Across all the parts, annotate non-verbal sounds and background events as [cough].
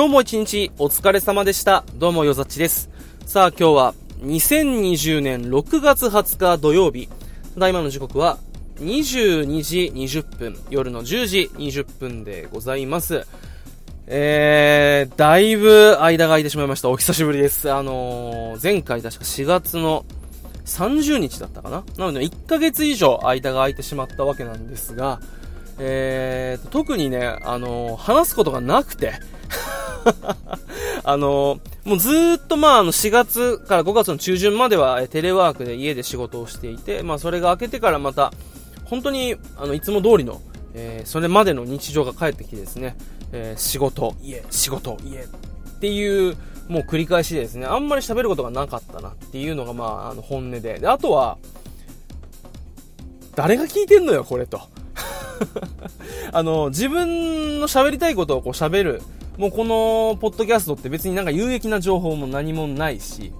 今日も一日お疲れ様でした。どうもよざっちです。さあ今日は2020年6月20日土曜日。ただいまの時刻は22時20分、夜の10時20分でございます。えー、だいぶ間が空いてしまいました。お久しぶりです。あのー、前回確か4月の30日だったかななので1ヶ月以上間が空いてしまったわけなんですが、えー、特にね、あのー、話すことがなくて、[laughs] あの、もうずっとまあ、あの、4月から5月の中旬までは、テレワークで家で仕事をしていて、まあ、それが明けてからまた、本当に、あの、いつも通りの、えー、それまでの日常が帰ってきてですね、えー、仕事、家、仕事、家っていう、もう繰り返しですね、あんまり喋ることがなかったなっていうのが、まあ、あの、本音で。で、あとは、誰が聞いてんのよ、これと。[laughs] あの、自分の喋りたいことをこう喋るもうこのポッドキャストって別になんか有益な情報も何もないし、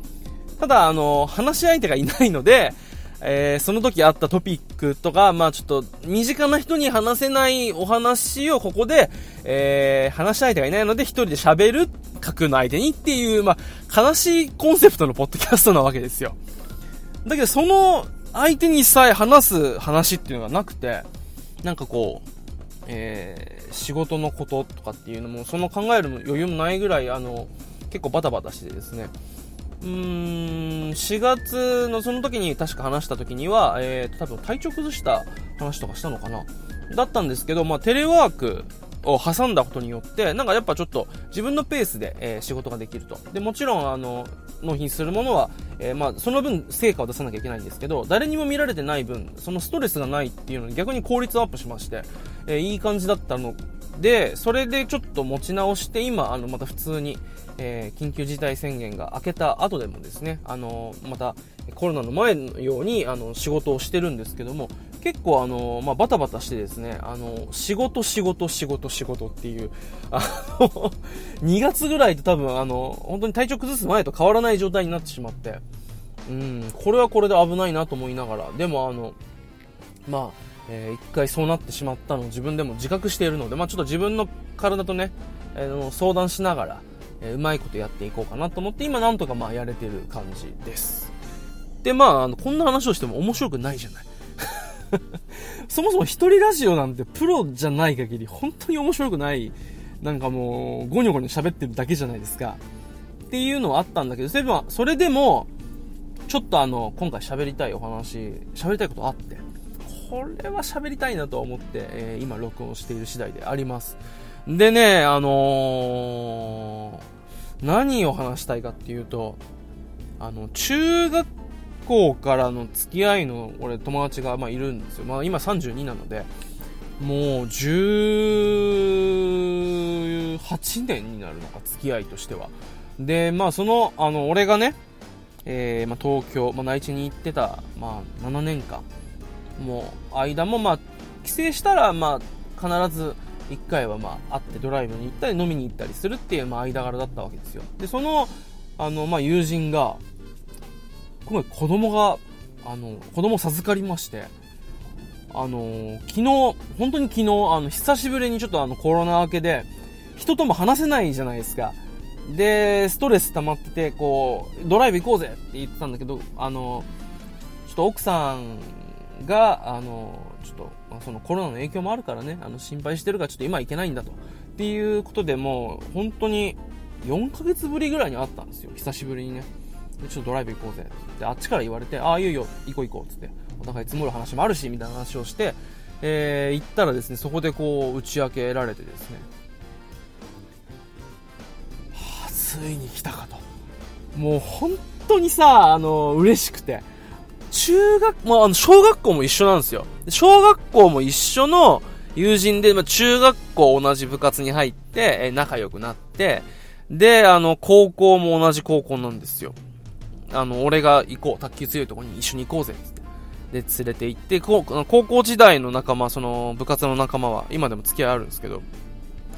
ただあの、話し相手がいないので、えー、その時あったトピックとか、まあちょっと身近な人に話せないお話をここで、えー、話し相手がいないので一人で喋る、書くの相手にっていう、まあ悲しいコンセプトのポッドキャストなわけですよ。だけどその相手にさえ話す話っていうのがなくて、なんかこう、え、仕事のこととかっていうのも、その考える余裕もないぐらい、あの、結構バタバタしてですね、うーん、4月のその時に確か話した時には、えー、多分体調崩した話とかしたのかなだったんですけど、まあ、テレワークを挟んだことによって、なんかやっぱちょっと自分のペースで、えー、仕事ができると。で、もちろん、あの、納品するものは、えー、まあ、その分成果を出さなきゃいけないんですけど、誰にも見られてない分、そのストレスがないっていうのに逆に効率アップしまして、えー、いい感じだったので、それでちょっと持ち直して、今、あの、また普通に、えー、緊急事態宣言が明けた後でもですね、あのまたコロナの前のように、あの、仕事をしてるんですけども、結構あの、まあ、バタバタしてですね、あの、仕事仕事仕事仕事っていう、あの、[laughs] 2月ぐらいと多分あの、本当に体調崩す前と変わらない状態になってしまって、うん、これはこれで危ないなと思いながら、でもあの、まあ、えー、一回そうなってしまったのを自分でも自覚しているので、まあ、ちょっと自分の体とね、えー、相談しながら、えー、うまいことやっていこうかなと思って、今なんとかまあやれてる感じです。で、まあ、あの、こんな話をしても面白くないじゃない。[laughs] そもそも一人ラジオなんてプロじゃない限り本当に面白くない、なんかもう、ゴニョゴニョ喋ってるだけじゃないですか。っていうのはあったんだけど、それでも、それでもちょっとあの、今回喋りたいお話、喋りたいことあって、これは喋りたいなと思って、えー、今録音している次第であります。でね、あのー、何を話したいかっていうと、あの、中学校からの付き合いの俺友達がまあいるんですよ。まあ今32なので、もう18年になるのか、付き合いとしては。で、まあその、あの、俺がね、えー、まあ東京、まあ内地に行ってた、まあ7年間、もう間もまあ帰省したらまあ必ず1回はまあ会ってドライブに行ったり飲みに行ったりするっていうまあ間柄だったわけですよ。で、その、あの、まあ友人が、今回子供が、あの、子供授かりまして、あの、昨日、本当に昨日、あの、久しぶりにちょっとあの、コロナ明けで、人とも話せないじゃないですか。で、ストレス溜まってて、こう、ドライブ行こうぜって言ってたんだけど、あの、ちょっと奥さんが、あの、ちょっと、そのコロナの影響もあるからね、あの、心配してるからちょっと今行けないんだと。っていうことでもう、本当に4ヶ月ぶりぐらいに会ったんですよ。久しぶりにね。ちょっとドライブ行こうぜ。で、あっちから言われて、ああ、いよいよ、行こう行こうっ、つって。お互い積もる話もあるし、みたいな話をして、えー、行ったらですね、そこでこう、打ち明けられてですね、はあ、ついに来たかと。もう本当にさ、あの、嬉しくて。中学、まあ、あの、小学校も一緒なんですよ。小学校も一緒の友人で、まあ、中学校同じ部活に入って、え仲良くなって、で、あの、高校も同じ高校なんですよ。あの、俺が行こう、卓球強いとこに一緒に行こうぜ、で、連れて行って、高校時代の仲間、その、部活の仲間は、今でも付き合いあるんですけど、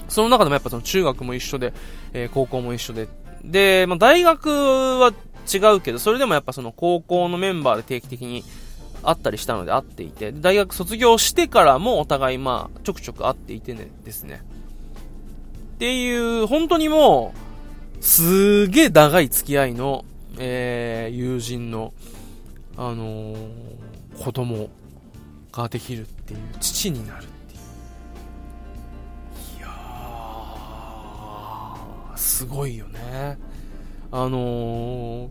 その中でもやっぱその中学も一緒で、えー、高校も一緒で、で、まあ、大学は違うけど、それでもやっぱその高校のメンバーで定期的に会ったりしたので会っていて、大学卒業してからもお互いまあ、ちょくちょく会っていてね、ですね。っっていう、本当にもう、すげえ長い付き合いの、えー、友人の、あのー、子供ができるっていう、父になるっていう。いやー、すごいよね。あのー、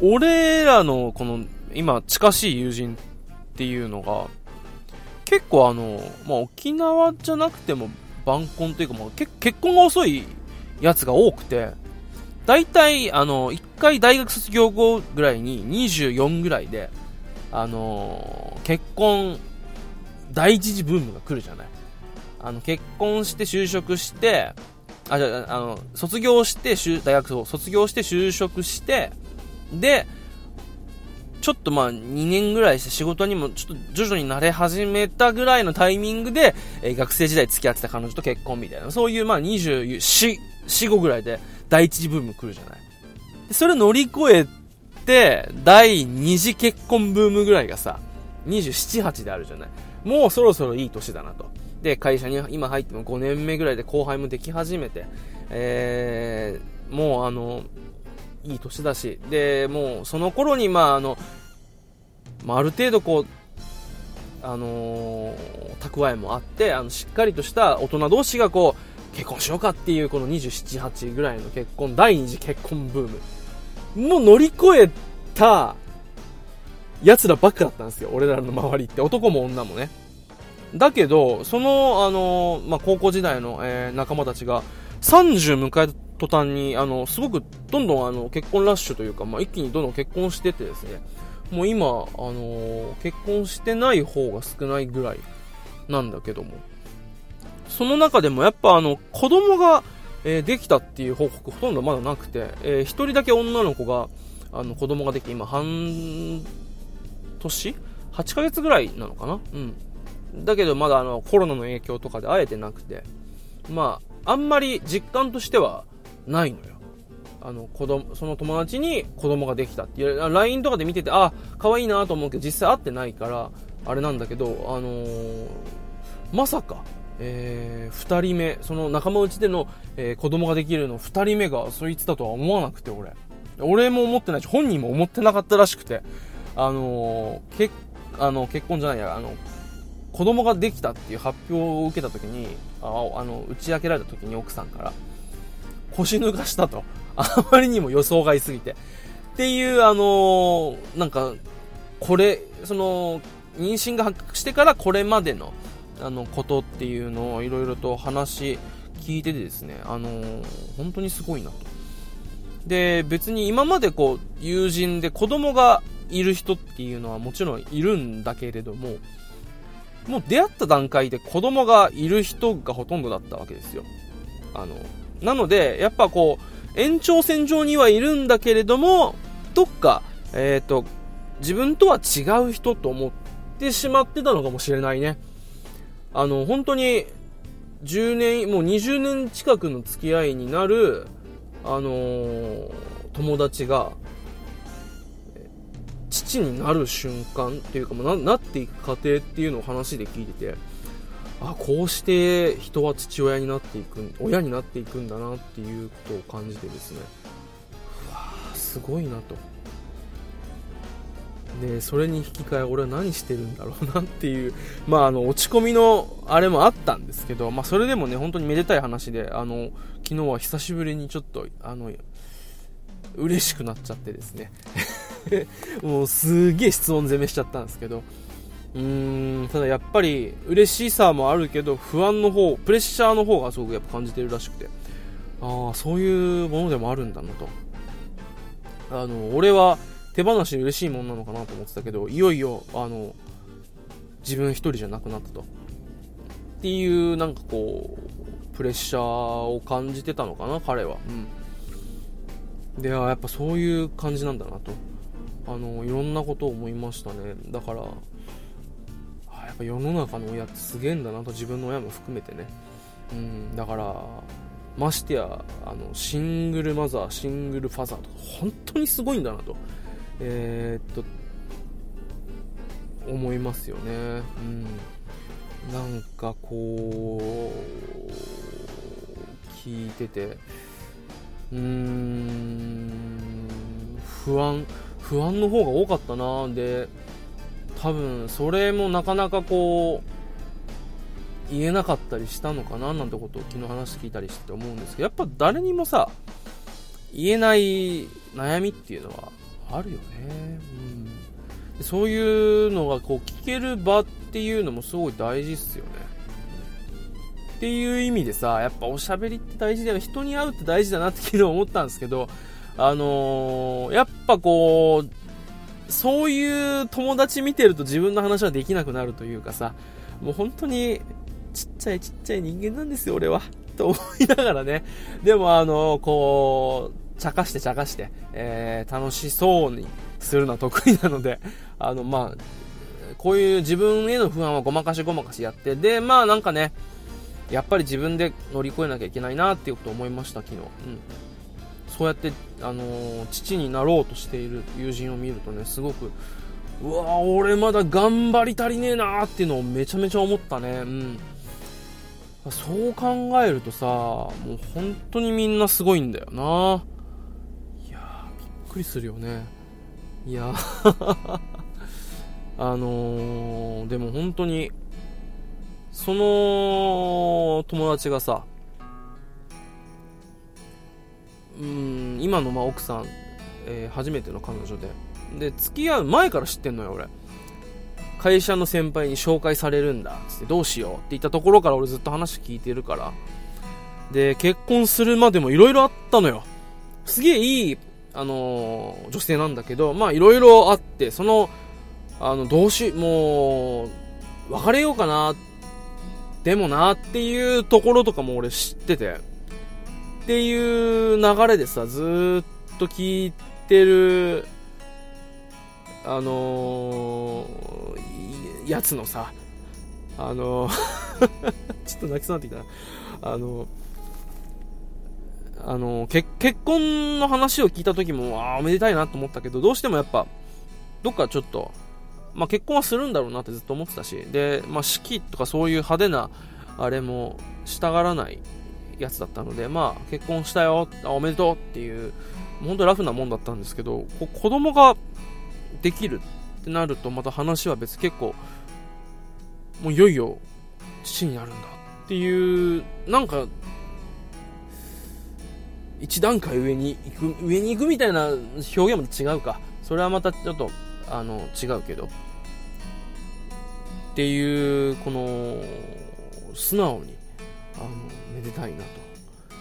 俺らのこの、今近しい友人っていうのが、結構あの、まあ、沖縄じゃなくても晩婚というか、まあ、結婚が遅いやつが多くて、大体、あの、一回大学卒業後ぐらいに24ぐらいで、あの結婚、第一次ブームが来るじゃない。あの、結婚して就職して、あ、じゃあ、あの、卒業して、大学を卒業して就職して、で、ちょっとまあ2年ぐらいして仕事にもちょっと徐々に慣れ始めたぐらいのタイミングで、えー、学生時代付き合ってた彼女と結婚みたいな、そういうまあ24、4、5ぐらいで第一次ブーム来るじゃない。でそれ乗り越えて、第二次結婚ブームぐらいがさ、27、8であるじゃない。もうそろそろいい年だなと。で、会社に今入っても5年目ぐらいで後輩もでき始めて、えー、もうあの、いい年だし、で、もうその頃に、まあ、あの、まあ、ある程度こう、あのー、蓄えもあって、あの、しっかりとした大人同士がこう、結婚しようかっていう、この27、8ぐらいの結婚、第二次結婚ブーム。もう乗り越えた、奴らばっかだったんですよ。俺らの周りって。男も女もね。だけど、その、あのー、まあ、高校時代の、えー、仲間たちが、30迎えた途端に、あの、すごくどんどんあの結婚ラッシュというか、まあ、一気にどんどん結婚しててですね、もう今、あの、結婚してない方が少ないぐらいなんだけども、その中でもやっぱあの、子供が、えー、できたっていう報告ほとんどまだなくて、えー、一人だけ女の子が、あの、子供ができ、今半年 ?8 ヶ月ぐらいなのかな？うん。だけどまだあの、コロナの影響とかで会えてなくて、まあ、あんまり実感としては、ないのよ。あの、子供、その友達に子供ができたっていう、LINE とかで見てて、あ、可愛いなと思うけど、実際会ってないから、あれなんだけど、あのー、まさか、えー、二人目、その仲間内での、えー、子供ができるの二人目がそいつだとは思わなくて、俺。俺も思ってないし、本人も思ってなかったらしくて、あのー、け、あの、結婚じゃないや、あの、子供ができたっていう発表を受けた時に、ああの、打ち明けられた時に奥さんから、腰抜かしたと。[laughs] あまりにも予想外すぎて。っていう、あのー、なんか、これ、その、妊娠が発覚してからこれまでの、あの、ことっていうのをいろいろと話聞いててですね、あのー、本当にすごいなと。で、別に今までこう、友人で子供がいる人っていうのはもちろんいるんだけれども、もう出会った段階で子供がいる人がほとんどだったわけですよ。あの、なので、やっぱこう、延長線上にはいるんだけれども、どっか、えっ、ー、と、自分とは違う人と思ってしまってたのかもしれないね。あの、本当に、10年、もう20年近くの付き合いになる、あのー、友達が、父になる瞬間っていうか、ななっていく過程っていうのを話で聞いてて、あこうして人は父親になっていく親になっていくんだなっていうことを感じてですね。うわすごいなと。でそれに引き換え俺は何してるんだろうなっていう [laughs] まああの落ち込みのあれもあったんですけどまあそれでもね本当にめでたい話であの昨日は久しぶりにちょっとあの嬉しくなっちゃってですね。[laughs] もうすげえ質問攻めしちゃったんですけどうーん、ただやっぱり嬉しさもあるけど不安の方、プレッシャーの方がすごくやっぱ感じてるらしくて、ああ、そういうものでもあるんだなと。あの、俺は手放しで嬉しいもんなのかなと思ってたけど、いよいよ、あの、自分一人じゃなくなったと。っていう、なんかこう、プレッシャーを感じてたのかな、彼は。うん。で、やっぱそういう感じなんだなと。あの、いろんなことを思いましたね。だから、っぱ世の中の親ってすげえんだなと自分の親も含めてね、うん、だからましてやあのシングルマザーシングルファザーとか本当にすごいんだなとえー、っと思いますよね。うん。なんかこう聞いててうーん不安不安の方が多かったな。で多分それもなかなかこう言えなかったりしたのかななんてことを昨日話聞いたりして思うんですけどやっぱ誰にもさ言えない悩みっていうのはあるよね、うん、そういうのがこう聞ける場っていうのもすごい大事っすよね。っていう意味でさやっぱおしゃべりって大事だよ。人に会うって大事だなって昨日思ったんですけどあのー、やっぱこうそういう友達見てると自分の話はできなくなるというかさもう本当にちっちゃいちっちゃい人間なんですよ俺はと思いながらねでもあの、こう茶化して茶化して、えー、楽しそうにするのは得意なので、あの、まあ、こういう自分への不安はごまかしごまかしやって、で、まあなんかね、やっぱり自分で乗り越えなきゃいけないなっていうこと思いました、昨日。うん。そうやって、あのー、父になろうとしている友人を見るとね、すごく、うわ俺まだ頑張り足りねえなーっていうのをめちゃめちゃ思ったね。うん。そう考えるとさ、もう本当にみんなすごいんだよないやびっ。くりするよねいや [laughs] あのー、でも本当にその友達がさうん今のまあ奥さん、えー、初めての彼女で。で付き合う前から知ってんのよ俺。会社の先輩に紹介されるんだつってどうしようって言ったところから俺ずっと話聞いてるから。で結婚するまでも色々あったのよ。すげえいいあの女性なんだけど、まあいろいろあって、その、あの、どうし、もう、別れようかな、でもなっていうところとかも俺知ってて、っていう流れでさ、ずっと聞いてる、あのー、やつのさ、あのー [laughs] ちょっと泣きそうになってきたな。あのーあの、結婚の話を聞いた時も、ああ、おめでたいなと思ったけど、どうしてもやっぱ、どっかちょっと、まあ結婚はするんだろうなってずっと思ってたし、で、まあ式とかそういう派手な、あれも、したがらないやつだったので、まあ結婚したよ、おめでとうっていう、本当ラフなもんだったんですけど、こ子供ができるってなると、また話は別結構、もういよいよ父になるんだっていう、なんか一段階上に行く、上に行くみたいな表現も違うか。それはまたちょっと、あの、違うけど。っていう、この、素直に、あの、めでたいな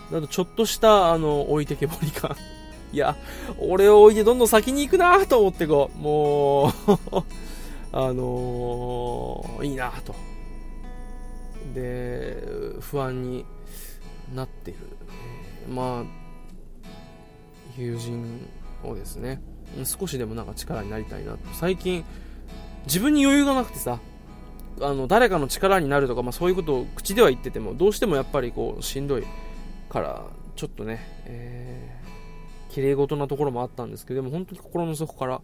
と。あと、ちょっとした、あの、置いてけぼり感。[laughs] いや、俺を置いてどんどん先に行くなと思ってこう、もう [laughs] あのー、いいなと。で、不安になってる。まあ、友人をですね少しでもなんか力になりたいなと最近自分に余裕がなくてさあの誰かの力になるとか、まあ、そういうことを口では言っててもどうしてもやっぱりこうしんどいからちょっとね、えー、綺麗事なところもあったんですけどでも本当に心の底から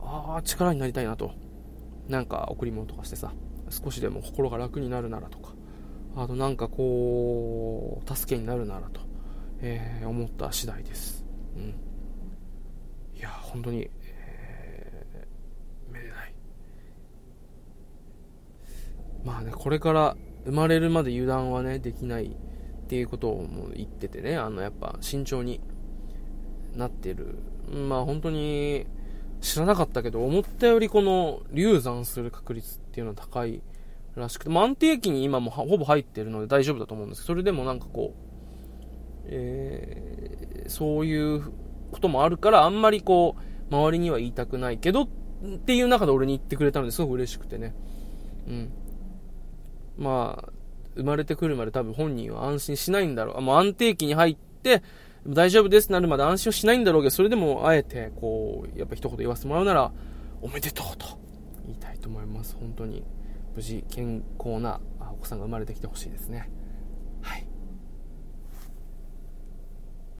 ああ力になりたいなと。なんか贈り物とかしてさ少しでも心が楽になるならとかあとなんかこう助けになるならと、えー、思った次第です。うん、いや本当に、えー、めでたい。まあねこれから生まれるまで油断はねできないっていうことをもう言っててねあのやっぱ慎重になってるまあ本当に知らなかったけど思ったよりこの流産する確率っていうのは高いらしくて、まあ、安定期に今もほぼ入ってるので大丈夫だと思うんですけどそれでもなんかこうえー、そういうこともあるから、あんまりこう、周りには言いたくないけど、っていう中で俺に言ってくれたのですごく嬉しくてね。うん。まあ、生まれてくるまで多分本人は安心しないんだろう。もう安定期に入って、大丈夫ですなるまで安心をしないんだろうけど、それでもあえて、こう、やっぱ一言言わせてもらうなら、おめでとうと言いたいと思います。本当に。無事、健康なお子さんが生まれてきてほしいですね。